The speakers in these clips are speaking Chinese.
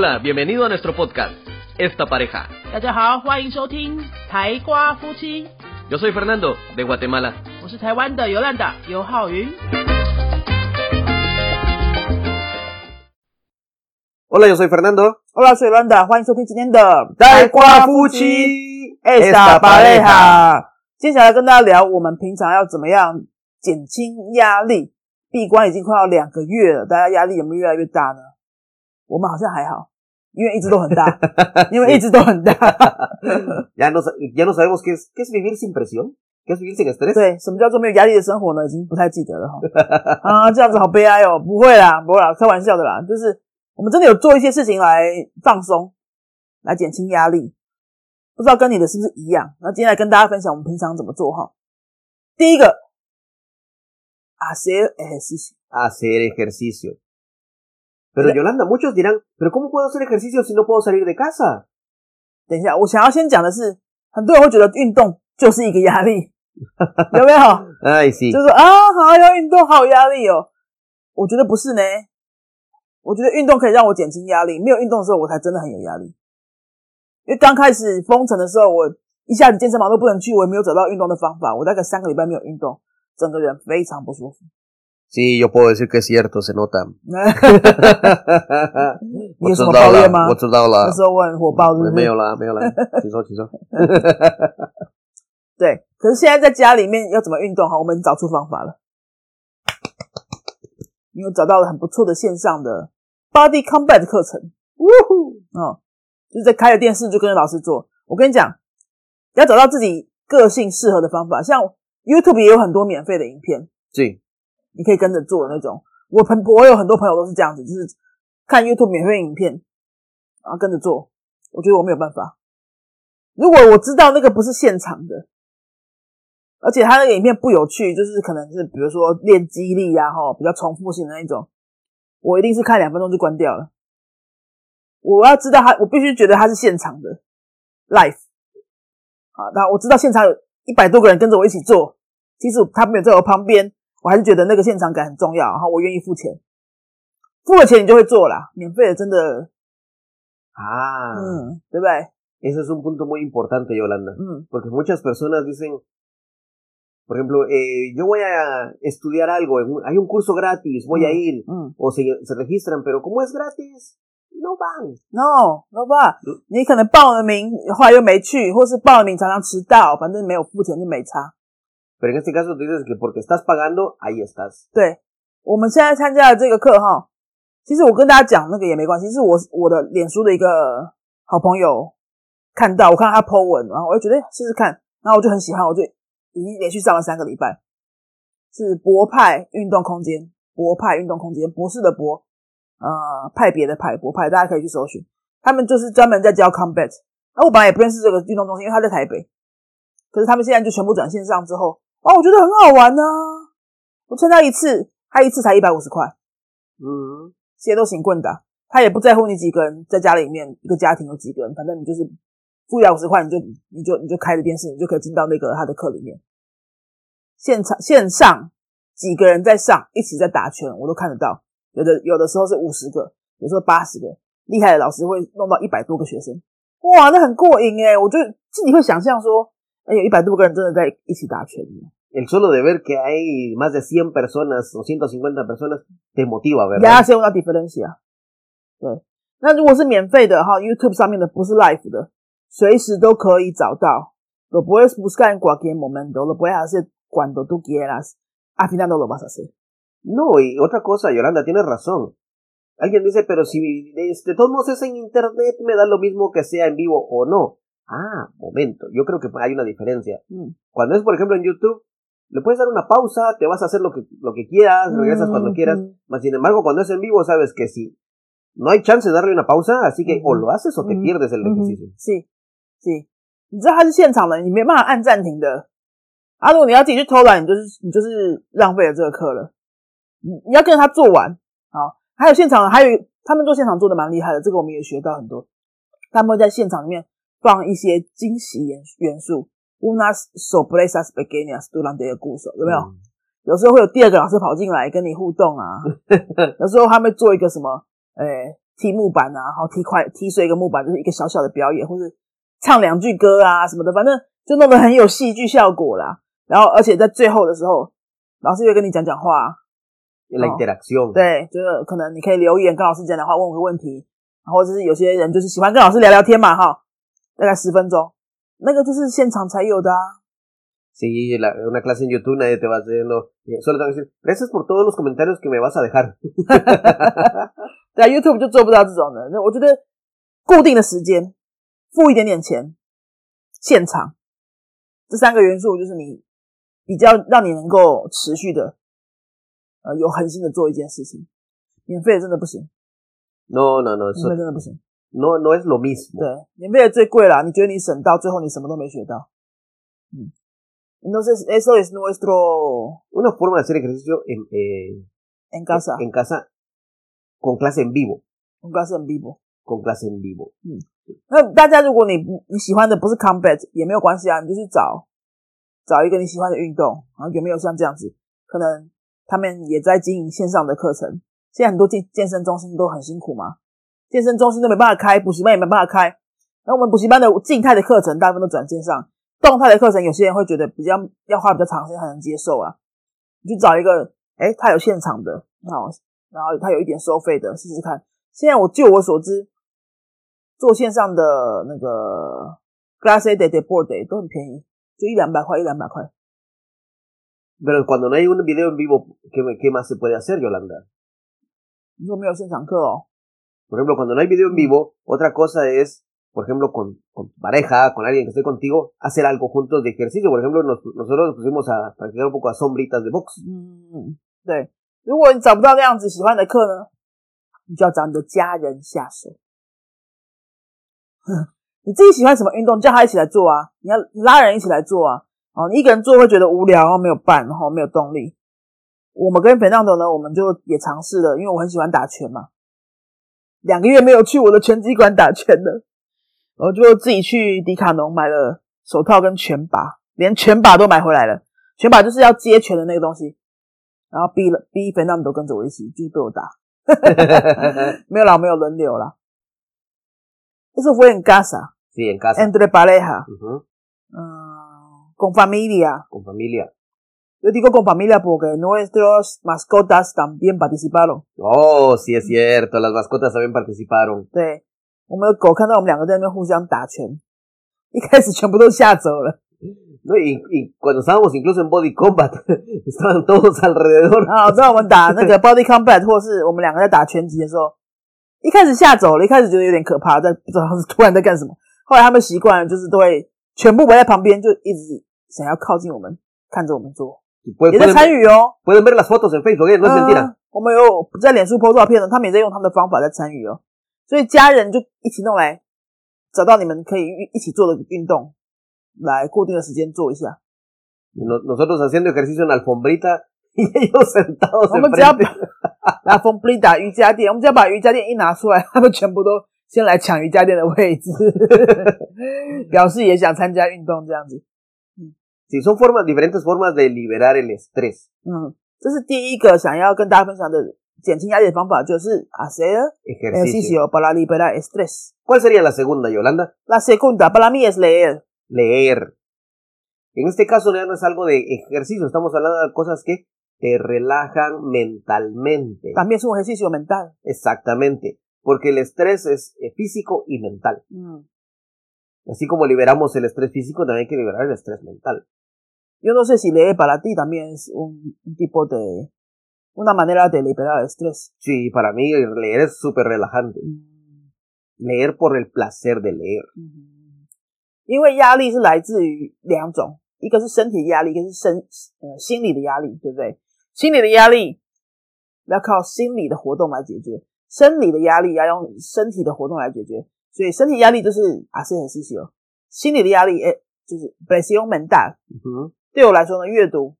Hola, bienvenido a nuestro podcast, Esta Pareja. 大家好，欢迎收听台瓜夫妻， Yo soy Fernando, de Guatemala. 我是台湾的尤兰达尤浩云。 Hola, yo soy Fernando. Hola，水乱的，欢迎收听今天的带瓜夫妻 Esta pareja。接下来跟大家聊，我们平常要怎么样减轻压力。闭关已经快要两个月了，大家压力有没有越来越大呢？我们好像还好， 因为一直都很大，因为一直都很大。Ya no, ya no sabemos qué es, qué es vivir sin presión, qué es vivir sin estrés. 对，什么叫做没有压力的生活呢？已经不太记得了哈。啊，这样子好悲哀哦。不会啦，不会啦，开玩笑的啦。就是我们真的有做一些事情来放松，来减轻压力。不知道跟你的是不是一样？那今天来跟大家分享我们平常怎么做哈。第一个，hacer ejercicio。Hacer ejercicio. Pero Yolanda, muchos dirán, pero ¿cómo puedo hacer ejercicio si no puedo salir de casa? 等一下，我想要先讲的是，很多人会觉得运动就是一个压力，有没有？Ay, sí. 就是说啊，好要运动，好有压力哦。我觉得不是呢，我觉得运动可以让我减轻压力。没有运动的时候，我才真的很有压力。因为刚开始封城的时候，我一下子健身房都不能去，我也没有找到运动的方法。我大概三个礼拜没有运动，整个人非常不舒服。Sí, yo puedo decir que es cierto, se nota. 你有什么抱怨吗？我知道了。那时候我很火爆，是不是？没有啦，没有啦。请说，请说。对，可是现在在家里面要怎么运动？哈，我们找出方法了。因为找到了很不错的线上的 Body Combat 课程，呜呼，哦，就是在开了电视就跟着老师做。我跟你讲，要找到自己个性适合的方法，像 YouTube 也有很多免费的影片，Sí. 你可以跟着做那种。我朋我有很多朋友都是这样子，就是看 YouTube 免费影片，然后跟着做。我觉得我没有办法。如果我知道那个不是现场的，而且他那个影片不有趣，就是可能是比如说练肌力呀、哈，比较重复性的那种，我一定是看两分钟就关掉了。我要知道他，我必须觉得他是现场的，life 啊，那我知道现场有一百多个人跟着我一起做，其实他没有在我旁边，我还是觉得那个现场感很重要，然后我愿意付钱，付了钱你就会做啦，免费的真的，Ah, 嗯，对不对？ese es un punto muy importante, Yolanda. 嗯 Porque muchas personas dicen, por ejemplo, eh, yo voy a estudiar algo, hay un curso gratis, voy a Mm. ir, 嗯 o se, se registran, pero como es gratis, no van.，no no 吧嗯，你可能报了名，后来又没去，或是报了名常常迟到，反正没有付钱就没差。Pero en este caso tú dices que porque estás pagando, ahí estás. 对，我们现在参加的这个课哈，其实我跟大家讲那个也没关系，是我我的脸书的一个好朋友看到，我看到他 po 文，然后我就觉得试试看，然后我就很喜欢，我就已经连续上了三个礼拜，是博派运动空间，博派运动空间，博士的博，呃，派别的派，博派，大家可以去搜寻，他们就是专门在教 combat，那我本来也不认识这个运动中心，因为他在台北，可是他们现在就全部转线上之后，哇，我觉得很好玩呢、我参加一次，他一次才一百五十块，Mm. 谁都行棍打，他也不在乎你几个人在家里面，一个家庭有几个人，反正你就是付一百五十块，你就你就你就开着电视，你就可以进到那个他的课里面。现场线上几个人在上，一起在打拳，我都看得到。有的有的时候是五十个，有时候八十个，厉害的老师会弄到一百多个学生，哇，那很过瘾诶！我就自己会想象说，哎，有一百多个人真的在一起打拳。 El solo de ver que hay más de 100 personas o 150 personas te motiva, 呀， ¿verdad? 先用到 difference 啊。对，那如果是免费的哈，YouTube 上面的不是 live 的，随时都可以找到。Lo puedes buscar en cualquier momento, lo puedes hacer cuando tú quieras. Al final no lo vas a hacer. No, y otra cosa, Yolanda, tienes razón. Alguien dice, pero si este, de todos modos es en internet, me da lo mismo que sea en vivo o no. Ah, momento, yo creo que hay una diferencia. 嗯 Cuando es, por ejemplo, en YouTube, le puedes dar una pausa, te vas a hacer lo que, lo que quieras, regresas cuando quieras. 嗯 Mas, sin embargo, cuando es en vivo, sabes que sí. No hay chance de darle una pausa, así que o Ujú. lo haces o te Ujú. pierdes el 嗯哼 ejercicio. 是是，你知道它是现场的，你没办法按暂停的。啊，如果你要自己去偷懒，你就是你就是浪费了这个课了。你你要跟着他做完。好，还有现场，还有他们做现场做的蛮厉害的，这个我们也学到很多。他们会在现场里面 放一些惊喜元元素，unas sorpresas pequeñas durante el curso，有没有？Mm. 有时候会有第二个老师跑进来跟你互动啊，有时候他们做一个什么，诶、踢木板啊，然后踢块踢碎一个木板，就是一个小小的表演，或是唱两句歌啊什么的，反正就弄得很有戏剧效果啦。然后而且在最后的时候，老师会跟你讲讲话，La Oh. interacción. 对，就是可能你可以留言跟老师讲讲话，问我个问题，然后就是有些人就是喜欢跟老师聊聊天嘛，哈，大概十分钟，那个就是现场才有的啊。Sí, la- una clase en YouTube nadie te va haciendo, eh, solo te decir, gracias por todos los comentarios que me vas a dejar. 对啊，YouTube 就做不到这种的。那我觉得固定的时间，付一点点钱，现场这三个元素，就是你比较让你能够持续的，呃，有恒心的做一件事情。免费的真的不行，No, no, no, 免 eso 费真的不行。No, no es lo mismo. 对，免费的最贵啦，你觉得你省到最后你什么都没学到。嗯，entonces eso es nuestro Una forma de hacer ejercicio en, eh, en casa, en casa con clase en vivo, en clase en vivo。con clase en vivo. 那大家如果你不你喜欢的不是 combat 也没有关系啊，你就去找找一个你喜欢的运动，然后有没有像这样子，可能他们也在经营线上的课程。现在很多健健身中心都很辛苦嘛，健身中心都没办法开，补习班也没办法开。那我们补习班的静态的课程大部分都转线上，动态的课程有些人会觉得比较要花比较长时间才能接受啊。你去找一个，哎，他有现场的，好，然后他有一点收费的，试试看。现在我据我所知，做线上的那个 clase de deporte 都很便宜，就一两百块，一两百块。Pero cuando no hay un video en vivo, ¿qué, qué más se puede hacer, Yolanda? 你说没有现场课哦？Por ejemplo, cuando no hay video en vivo, otra cosa es, por ejemplo, con, con tu pareja, con alguien que esté contigo, hacer algo juntos de ejercicio. Por ejemplo, nos- nosotros nos pusimos a practicar un poco a sombritas de box. 嗯，对。如果你找不到那样子喜欢的课呢，你就要找你的家人下手。你自己喜欢什么运动，叫他一起来做啊！你要拉人一起来做啊！哦，你一个人做会觉得无聊，然后没有伴，然后没有动力。我们跟 Fernando 呢，我们就也尝试了，因为我很喜欢打拳嘛。两个月没有去我的拳击馆打拳了，我就自己去迪卡侬买了手套跟拳把，连拳把都买回来了。拳把就是要接拳的那个东西，然后逼了逼 Fernando 跟着我一起，就是被我打。没有啦，没有轮流啦。Eso fue en casa, Sí, en casa. entre pareja, Ujú, mm, con familia. Con familia. Yo digo con familia porque nuestros mascotas también participaron. Oh, sí es cierto, las mascotas también participaron. 对，我们的狗看到我们两个在那边互相打拳，一开始全部都吓走了。No, y, y cuando estábamos incluso en Body Combat, estaban todos alrededor. 啊，我知道我们打那个 body combat 或是我们两个在打拳击的时候，一开始吓走了，一开始觉得有点可怕，在不知道是突然在干什么。后来他们习惯了，就是都会全部围在旁边，就一直想要靠近我们，看着我们做也在参与哦。Facebook, 我们有在脸书 po 照片的，他们也在用他们的方法在参与哦。所以家人就一起弄来，找到你们可以一起做的运动，来固定的时间做一下。nosotros haciendo ejercicio en alfombrita。我们只要 把 alfombrita 瑜伽垫，我们只要把瑜伽垫一拿出来，他们全部都先来抢瑜伽垫的位置，表示也想参加运动这样子。Sí, son formas, diferentes formas de liberar el estrés. 嗯，这是第一个想要跟大家分享的减轻压力的方法，就是 hacer Ejercicio. ejercicio para liberar estrés。 ¿Cuál sería la segunda, Yolanda? La segunda para mí es leer。 Leer. En este caso ya no es algo de ejercicio, estamos hablando de cosas que te relajan mentalmente. también es un ejercicio mental。 Exactamente, porque el estrés es eh, físico y mental. 嗯， Así como liberamos el estrés físico, también hay que liberar el estrés mental. yo no sé si leer para ti también es un, un tipo de una manera de liberar estrés。 Sí, para mí leer es súper relajante. 嗯 Leer por el placer de leer. 嗯，因为压力是来自于两种，一个是身体压力，一个是身呃心理的压力，对不对？心理的压力要靠心理的活动来解决，生理的压力要用身体的活动来解决。所以身体压力就是 hacer ejercicio，心理的压力哎就是 presión mental。 Ujú. 对我来说呢，阅读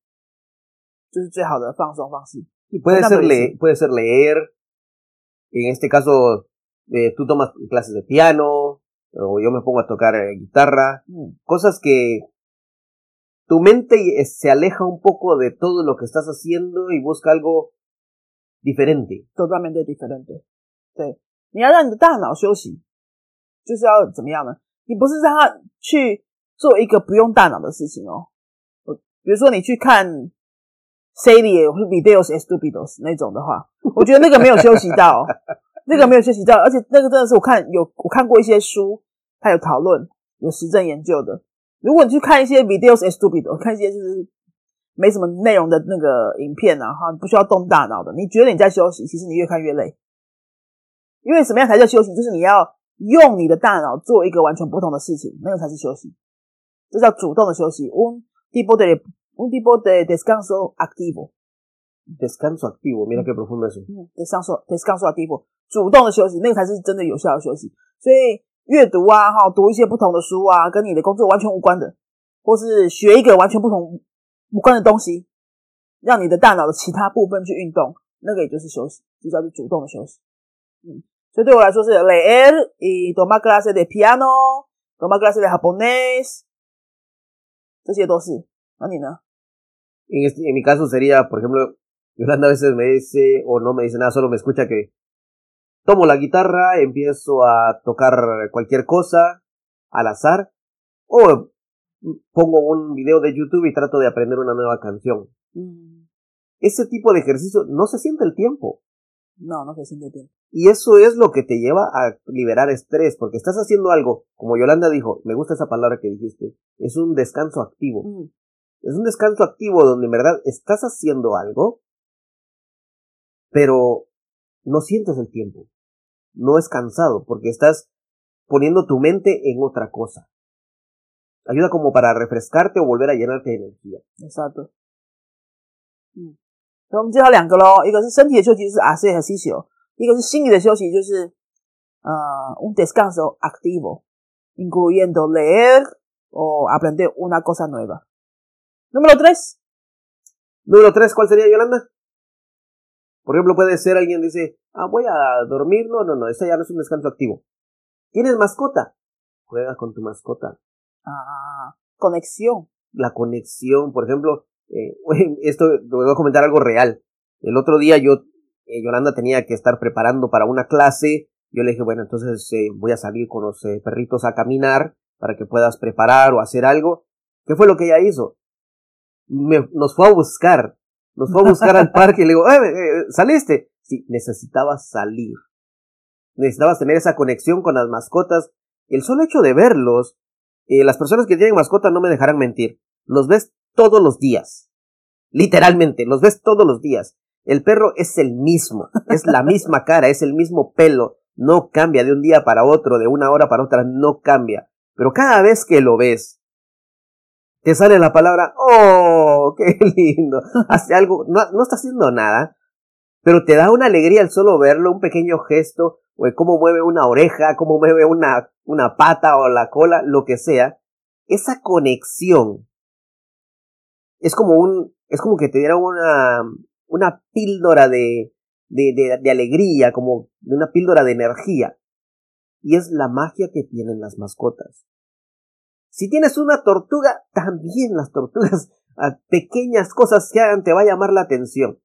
就是最好的放松方式。 Y puede Una ser, vez, le- sí. puede ser leer. En este caso, eh, tú tomas clases de piano, o yo me pongo a tocar eh, guitarra. 嗯， Cosas que tu mente eh, se aleja un poco de todo lo que estás haciendo y busca algo diferente. totalmente diferente。对， 你要让你的大脑休息，就是要怎么样呢？你不是让他去做一个不用大脑的事情哦。 比如说你去看 serie 或者 videos estupidos 那种的话，我觉得那个没有休息到，那个没有休息到，而且那个真的是我看有我看过一些书，它有讨论有实证研究的。如果你去看一些 videos estupidos，看一些就是没什么内容的那个影片啊，哈，不需要动大脑的，你觉得你在休息，其实你越看越累。因为什么样才叫休息？就是你要用你的大脑做一个完全不同的事情，那个才是休息，这叫主动的休息。Tipo de un tipo de descanso activo. Descanso activo, mira qué profundo eso. 嗯，descanso descanso activo，主动的休息，那个才是真的有效的休息。所以阅读啊，哈，读一些不同的书啊，跟你的工作完全无关的，或是学一个完全不同无关的东西，让你的大脑的其他部分去运动，那个也就是休息，就叫做主动的休息。嗯，所以对我来说是 leer y tomar clases de piano, tomar clases de japonés，这些都是。那你呢？ En, este, en mi caso sería, por ejemplo, Yolanda a veces me dice o no me dice nada, solo me escucha que tomo la guitarra, empiezo a tocar cualquier cosa al azar o pongo un video de YouTube y trato de aprender una nueva canción. 嗯， Ese tipo de ejercicio no se siente el tiempo. no, no se siente bien. Y eso es lo que te lleva a liberar estrés, porque estás haciendo algo, como Yolanda dijo, me gusta esa palabra que dijiste, es un descanso activo. 嗯 Es un descanso activo donde en verdad estás haciendo algo, pero no sientes el tiempo. No es cansado porque estás poniendo tu mente en otra cosa. Ayuda como para refrescarte o volver a llenarte de energía. Exacto。嗯，所以我们介绍两个喽，一个是身体的休息，就是 hacer ejercicio；一个是心理的休息，就是呃 un descanso activo, incluyendo leer o aprender una cosa nueva. Número tres. Número tres, ¿cuál sería Yolanda? Por ejemplo, puede ser alguien dice, ah, voy a dormir. No, no, no, ese ya no es un descanso activo. ¿Tienes mascota? Juega con tu mascota. Ah, conexión. la conexión, por ejemplo, eh, esto te voy a comentar algo real. El otro día yo, eh, Yolanda tenía que estar preparando para una clase. Yo le dije, bueno, entonces eh, voy a salir con los eh, perritos a caminar para que puedas preparar o hacer algo. ¿Qué fue lo que ella hizo? Me, nos fue a buscar, nos fue a buscar al parque y le digo, "Eh, eh, ¿saliste? Sí, necesitabas salir. Necesitabas tener esa conexión con las mascotas. El solo hecho de verlos las personas que tienen mascota no me dejarán mentir. Los ves todos los días. Literalmente, los ves todos los días. El perro es el mismo, es la misma cara, es el mismo pelo. No cambia de un día para otro, de una hora para otra, no cambia. Pero cada vez que lo ves, te sale la palabra, oh, qué lindo. Hace algo, no, no está haciendo nada, pero te da una alegría el solo verlo, un pequeño gesto, o cómo mueve una oreja, cómo mueve una, una pata o la cola, lo que sea. Esa conexión es como un, es como que te diera una, una píldora de, de, de, de alegría, como de una píldora de energía. Y es la magia que tienen las mascotas. Si tienes una tortuga, también las tortugas, a pequeñas cosas que hagan, te va a llamar la atención.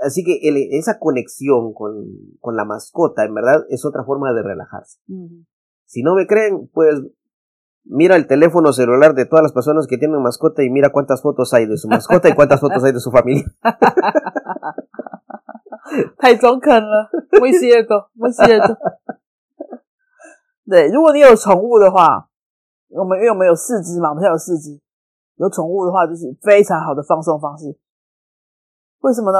Así que el- esa conexión con, con la mascota, en verdad, es otra forma de relajarse. Si no me creen, pues mira el teléfono celular de todas las personas que tienen mascota y mira cuántas fotos hay de su mascota y cuántas fotos hay de su familia. 太中肯了，muy cierto, muy cierto。对，如果你有宠物的话，我们因为我们有四只嘛，我们现在有四只，有宠物的话就是非常好的放松方式。为什么呢？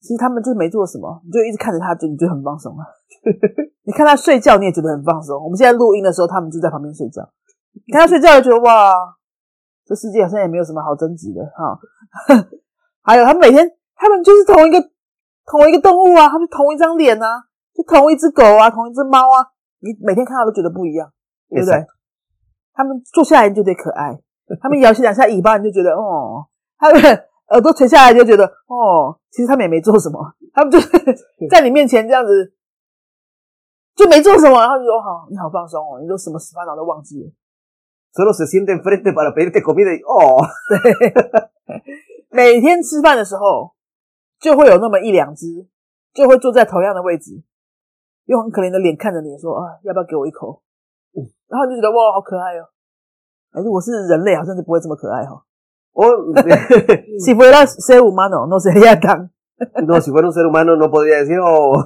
其实他们就是没做什么，你就一直看着它，就你就很放松了。你看它睡觉，你也觉得很放松。我们现在录音的时候，他们就在旁边睡觉。你看他睡觉，就觉得哇，这世界好像也没有什么好争执的哈。还有，他们每天，他们就是同一个同一个动物啊，他们同一张脸啊，就同一只狗啊，同一只猫啊，你每天看到都觉得不一样，对不对？他们坐下来你就觉得可爱，他们摇起两下尾巴你就觉得哦，他们耳朵垂下来就觉得哦，其实他们也没做什么，他们就是在你面前这样子就没做什么，然后就说好，你好放松哦，你都什么烦恼都忘记了。Solo se siente enfrente para pedirte comida y ¡oh! 每天吃饭的时候，就会有那么一两只，就会坐在同样的位置。用很可怜的脸看着你说啊，要不要给我一口？然后你就觉得哇，好可爱哦。哎，如果是人类，好像就不会这么可爱哈。O si fuera ser humano, no sería tan. no, si fuera un ser humano, no podría decir, oh.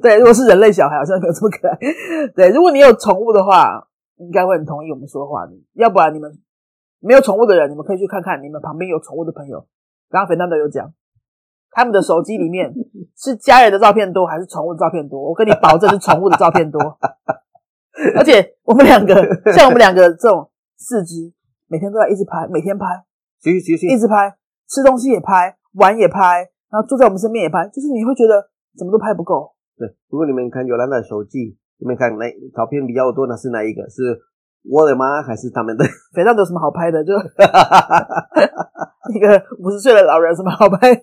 对，如果是人类小孩，好像没有这么可爱。对，如果你有宠物的话，应该会很同意我们说的话。要不然你们没有宠物的人，你们可以去看看你们旁边有宠物的朋友。刚刚肥娜都有讲，他们的手机里面 是家人的照片多还是宠物的照片多？我跟你保证是宠物的照片多。而且我们两个，像我们两个这种四肢，每天都在一直拍，每天拍。行行行，一直拍，吃东西也拍，玩也拍，然后坐在我们身边也拍，就是你会觉得怎么都拍不够。对，如果你们看有兰的手机，你们看哪照片比较多的是哪一个？是我的妈还是他们的？肥皂有什么好拍的？就一个五十岁的老人，什么好拍？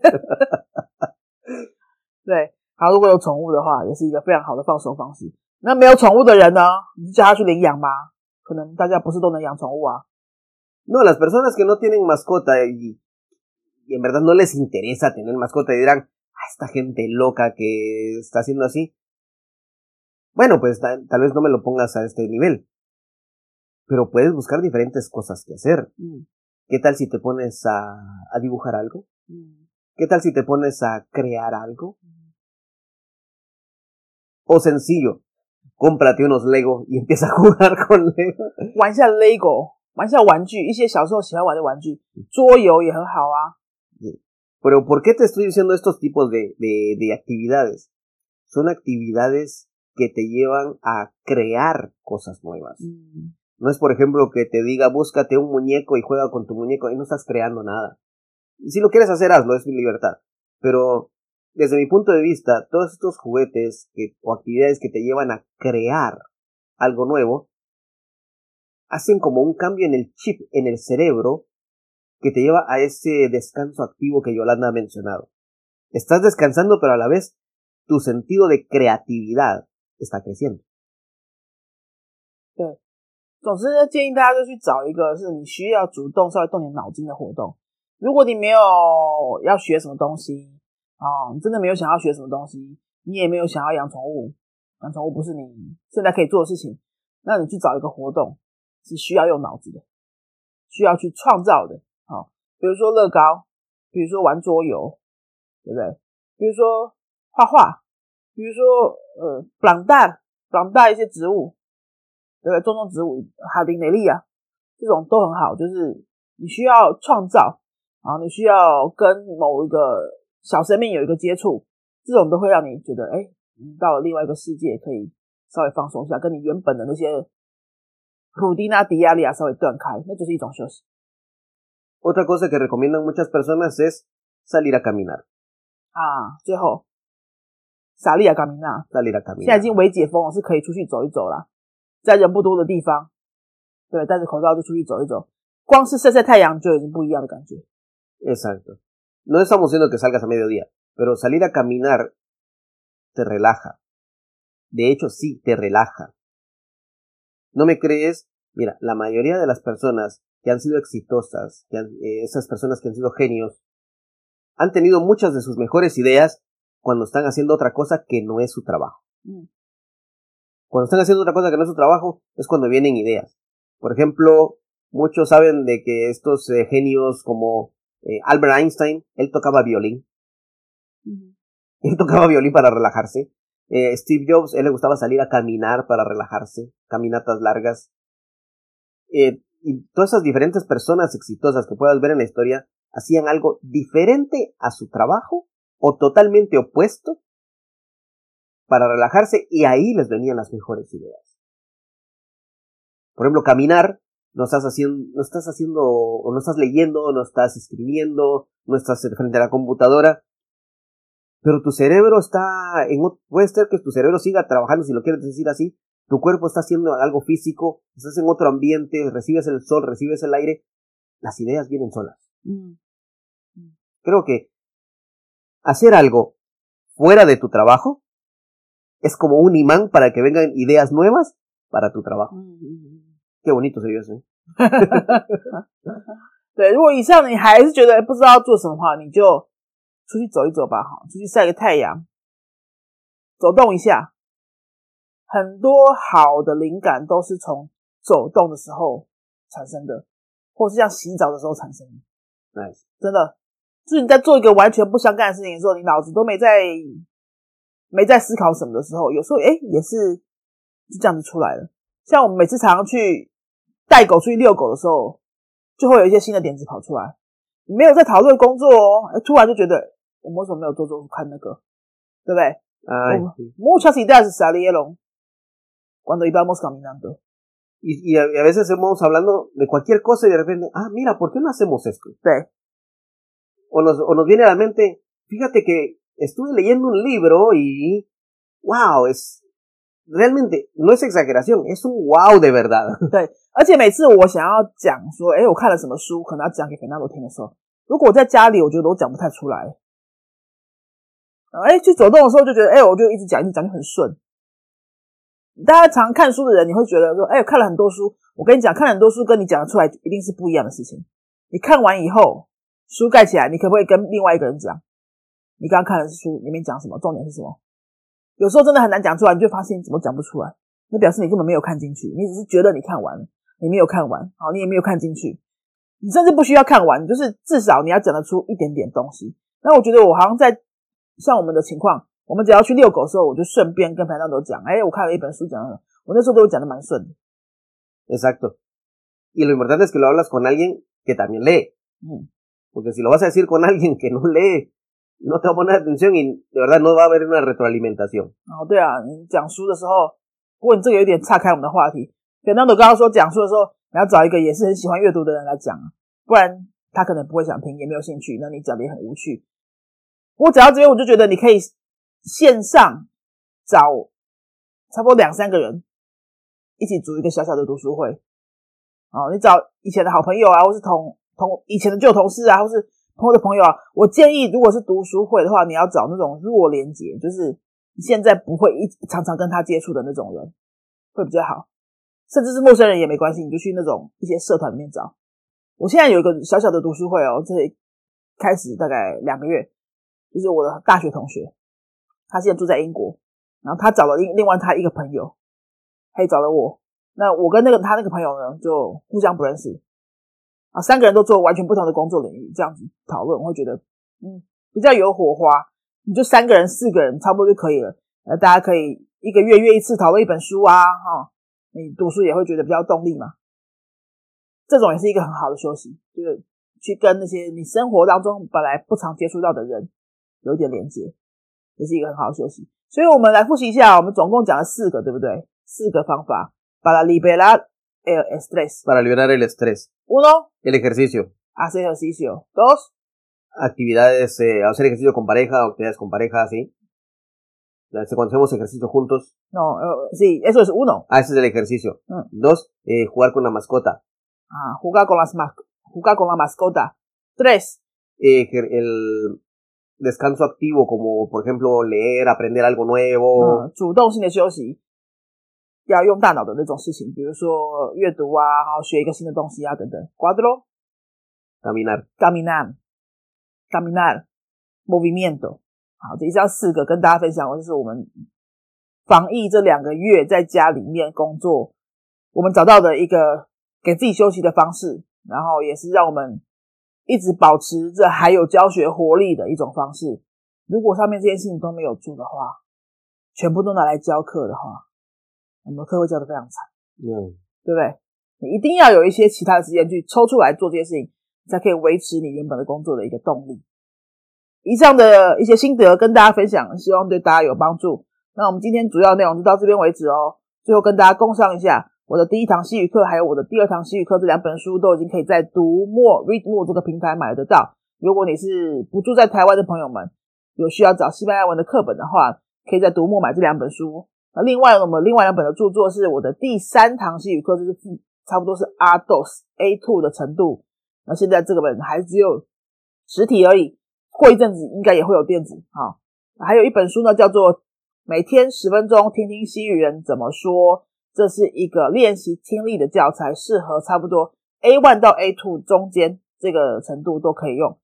对，好，如果有宠物的话，也是一个非常好的放松方式。那没有宠物的人呢？你叫他去领养吗？可能大家不是都能养宠物啊。No, las personas que no tienen mascota y, en verdad no les interesa tener mascota y dirán, ah, esta gente loca que está haciendo así. Bueno, pues tal, vez no me lo pongas a este nivel. Pero puedes buscar diferentes cosas que hacer. Mm. ¿Qué tal si te pones a, a dibujar algo? Mm. ¿Qué tal si te pones a crear algo? Mm. O sencillo, cómprate unos Lego y empieza a jugar con Lego. Lego. 玩下玩具，一些小时候喜欢玩的玩具，桌游也很好啊。Pero ¿por qué te estoy diciendo estos tipos de, de, de actividades? Son actividades que te llevan a crear cosas nuevas. Mm. No es, por ejemplo, que te diga búscate un muñeco y juega con tu muñeco y no estás creando nada. Si lo quieres hacer, hazlo, es mi libertad. Pero desde mi punto de vista, todos estos juguetes que, o actividades que te llevan a crear algo nuevo hacen como un cambio en el chip, en el cerebro, que te lleva a ese descanso activo que Yolanda ha mencionado. Estás descansando, pero a la vez tu sentido de creatividad está creciendo. 对，总之呢，建议大家就去找一个是你需要主动稍微动点脑筋的活动。如果你没有要学什么东西啊，你真的没有想要学什么东西，你也没有想要养宠物，养宠物不是你现在可以做的事情，那你去找一个活动，是需要用脑子的，需要去创造的，好，比如说乐高，比如说玩桌游，对不对？比如说画画，比如说呃，长大长大一些植物，对不对？种种植物，哈丁雷利啊，这种都很好。就是你需要创造，然后你需要跟某一个小生命有一个接触，这种都会让你觉得，哎，你到了另外一个世界，可以稍微放松一下，跟你原本的那些。Otra cosa que recomiendan muchas personas es salir a caminar. Ah, salir a caminar. Salir a caminar. 现在已经微解封了，是可以出去走一走啦，在人不多的地方，对，戴着口罩就出去走一走，光是晒晒太阳就已经不一样的感觉。Exacto. No estamos diciendo que salgas a mediodía, pero salir a caminar te relaja. De hecho, sí, te relaja. ¿No me crees? Mira, la mayoría de las personas que han sido exitosas, que eh, esas personas que han sido genios, han tenido muchas de sus mejores ideas cuando están haciendo otra cosa que no es su trabajo. Mm. Cuando están haciendo otra cosa que no es su trabajo, es cuando vienen ideas. Por ejemplo, muchos saben de que estos eh, genios como eh, Albert Einstein, él tocaba violín. Él tocaba violín para relajarse. Eh, Steve Jobs, él le gustaba salir a caminar para relajarse, caminatas largas. Eh, y todas esas diferentes personas exitosas que puedas ver en la historia hacían algo diferente a su trabajo o totalmente opuesto para relajarse y ahí les venían las mejores ideas. Por ejemplo, caminar, no estás haciendo, no estás haciendo, o no estás leyendo, no estás escribiendo, no estás frente a la computadora, pero tu cerebro está en puede ser que tu cerebro siga trabajando si lo quieres decir así tu cuerpo está haciendo algo físico estás en otro ambiente recibes el sol recibes el aire las ideas vienen solas mm. Mm. creo que hacer algo fuera de tu trabajo es como un imán para que vengan ideas nuevas para tu trabajo mm, qué bonito sería eso 对，如果以上你还是觉得不知道做什么话，你就出去走一走吧，哈，出去晒个太阳，走动一下，很多好的灵感都是从走动的时候产生的，或是像洗澡的时候产生的。Nice. 真的，就是你在做一个完全不相干的事情的时候，你脑子都没在没在思考什么的时候，有时候哎也是就这样子出来了。像我们每次常常去带狗出去遛狗的时候，就会有一些新的点子跑出来。你没有在讨论工作哦，哎突然就觉得我们为什么没有做做看那个，对不对 Oh. Muchas ideas salieron cuando íbamos caminando. Y, y a, veces estamos hablando de cualquier cosa y de repente, ah, mira, ¿por qué no hacemos esto? 对，O nos, o nos viene a la mente, fíjate que estuve leyendo un libro y, wow, es, realmente, no es exageración, es un wow de verdad. 而且每次我想要讲说，哎，我看了什么书，可能要讲给 Fernando 听的时候，如果我在家里，我觉得我讲不太出来。哎，去走动的时候就觉得，哎，我就一直讲，一直讲就很顺。大家常看书的人，你会觉得说，哎，看了很多书，我跟你讲，看了很多书跟你讲得出来，一定是不一样的事情。你看完以后，书盖起来，你可不可以跟另外一个人讲？你刚刚看的是书里面讲什么？重点是什么？有时候真的很难讲出来，你就发现你怎么讲不出来，那表示你根本没有看进去，你只是觉得你看完了。你没有看完，好，你也没有看进去，你甚至不需要看完，就是至少你要讲得出一点点东西。那我觉得我好像在像我们的情况，我们只要去遛狗的时候，我就顺便跟朋友都讲，哎，我看了一本书讲的，我那时候都讲的蛮顺的。Exacto. Y lo importante es que lo hablas con alguien que también lee. 嗯，Porque si lo vas a decir con alguien que no lee, no te va a poner atención y de verdad no va a haber una retroalimentación. 哦，对啊，你讲书的时候，不过你这个有点岔开我们的话题。Fernando 刚刚说讲书的时候，你要找一个也是很喜欢阅读的人来讲啊，不然他可能不会想听，也没有兴趣，那你讲的也很无趣。我讲到这边，我就觉得你可以线上找差不多两三个人一起组一个小小的读书会。哦，你找以前的好朋友啊，或是同同以前的旧同事啊，或是朋友的朋友啊。我建议，如果是读书会的话，你要找那种弱连结，就是现在不会一常常跟他接触的那种人，会比较好。甚至是陌生人也没关系，你就去那种一些社团里面找。我现在有一个小小的读书会哦，这开始大概两个月，就是我的大学同学，他现在住在英国，然后他找了另另外他一个朋友，他也找了我。那我跟那个他那个朋友呢，就互相不认识啊，三个人都做完全不同的工作领域，这样子讨论，我会觉得嗯比较有火花。你就三个人、四个人差不多就可以了。呃，大家可以一个月约一次讨论一本书啊，哈，你读书也会觉得比较动力嘛。这种也是一个很好的休息，就是去跟那些你生活当中本来不常接触到的人有一点连接，也是一个很好的休息。所以我们来复习一下，我们总共讲了四个，对不对？四个方法，para liberar estrés. Para liberar el estrés. Uno. El ejercicio. Hace ejercicio. Dos. Actividades, eh, hacer ejercicio con pareja, actividades con pareja, así. Cuando hacemos ejercicio juntos. No, eh, sí, eso es uno. Ah, ese es el ejercicio. Mm. Dos, eh, jugar con la mascota. Ah, jugar con las jugar con la mascota. Tres. Eh, el descanso activo, como por ejemplo leer, aprender algo nuevo. Ah, 要用大脑的那种事情，比如说阅读啊，然后学一个新的东西啊等等。Caminar. caminar, caminar, movimiento。好，这以上四个跟大家分享，就是我们防疫这两个月在家里面工作，我们找到的一个给自己休息的方式，然后也是让我们一直保持着还有教学活力的一种方式。如果上面这件事情都没有做的话，全部都拿来教课的话，我们课会教的非常惨。Mm. 对不对？你一定要有一些其他的时间去抽出来做这些事情，才可以维持你原本的工作的一个动力。以上的一些心得跟大家分享，希望对大家有帮助。那我们今天主要内容就到这边为止哦。最后跟大家共上一下，我的第一堂西语课还有我的第二堂西语课这两本书都已经可以在读墨 Read More 这个平台买得到。如果你是不住在台湾的朋友们，有需要找西班牙文的课本的话，可以在读墨买这两本书。另外，我们另外两本的著作是我的第三堂西语课，就是负差不多是 R dos A two 的程度。那现在这个本还只有实体而已，过一阵子应该也会有电子。好，还有一本书呢，叫做《每天十分钟听听西语人怎么说》，这是一个练习听力的教材，适合差不多 A one 到 A two 中间这个程度都可以用。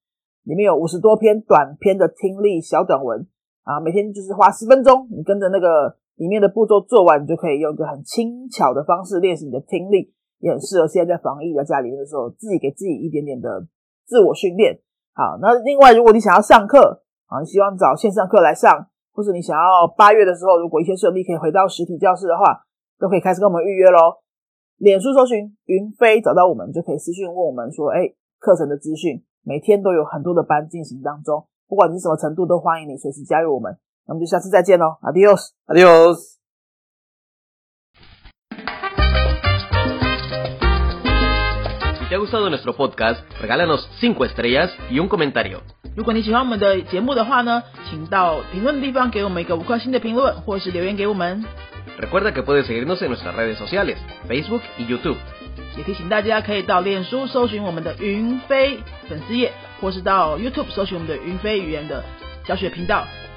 里面有五十多篇短篇的听力小短文啊，每天就是花十分钟，你跟着那个里面的步骤做完，你就可以用一个很轻巧的方式练习你的听力，也很适合现在在防疫在家里面的时候，自己给自己一点点的自我训练。好，那另外，如果你想要上课，啊，希望找线上课来上，或者你想要八月的时候，如果一切顺利，可以回到实体教室的话，都可以开始跟我们预约喽。脸书搜寻云飞，找到我们就可以私讯问我们说，哎，课程的资讯，每天都有很多的班进行当中，不管你是什么程度，都欢迎你随时加入我们。那么就下次再见喽 adios adios 如果你喜欢我们的节目的话呢请到评论的地方给我们一个无关心的评论或是留言给我们。也可以醒大家可以到脸书搜寻我们的云飞粉丝页或是到 youtube 搜寻我们的云飞语言的小雪频道。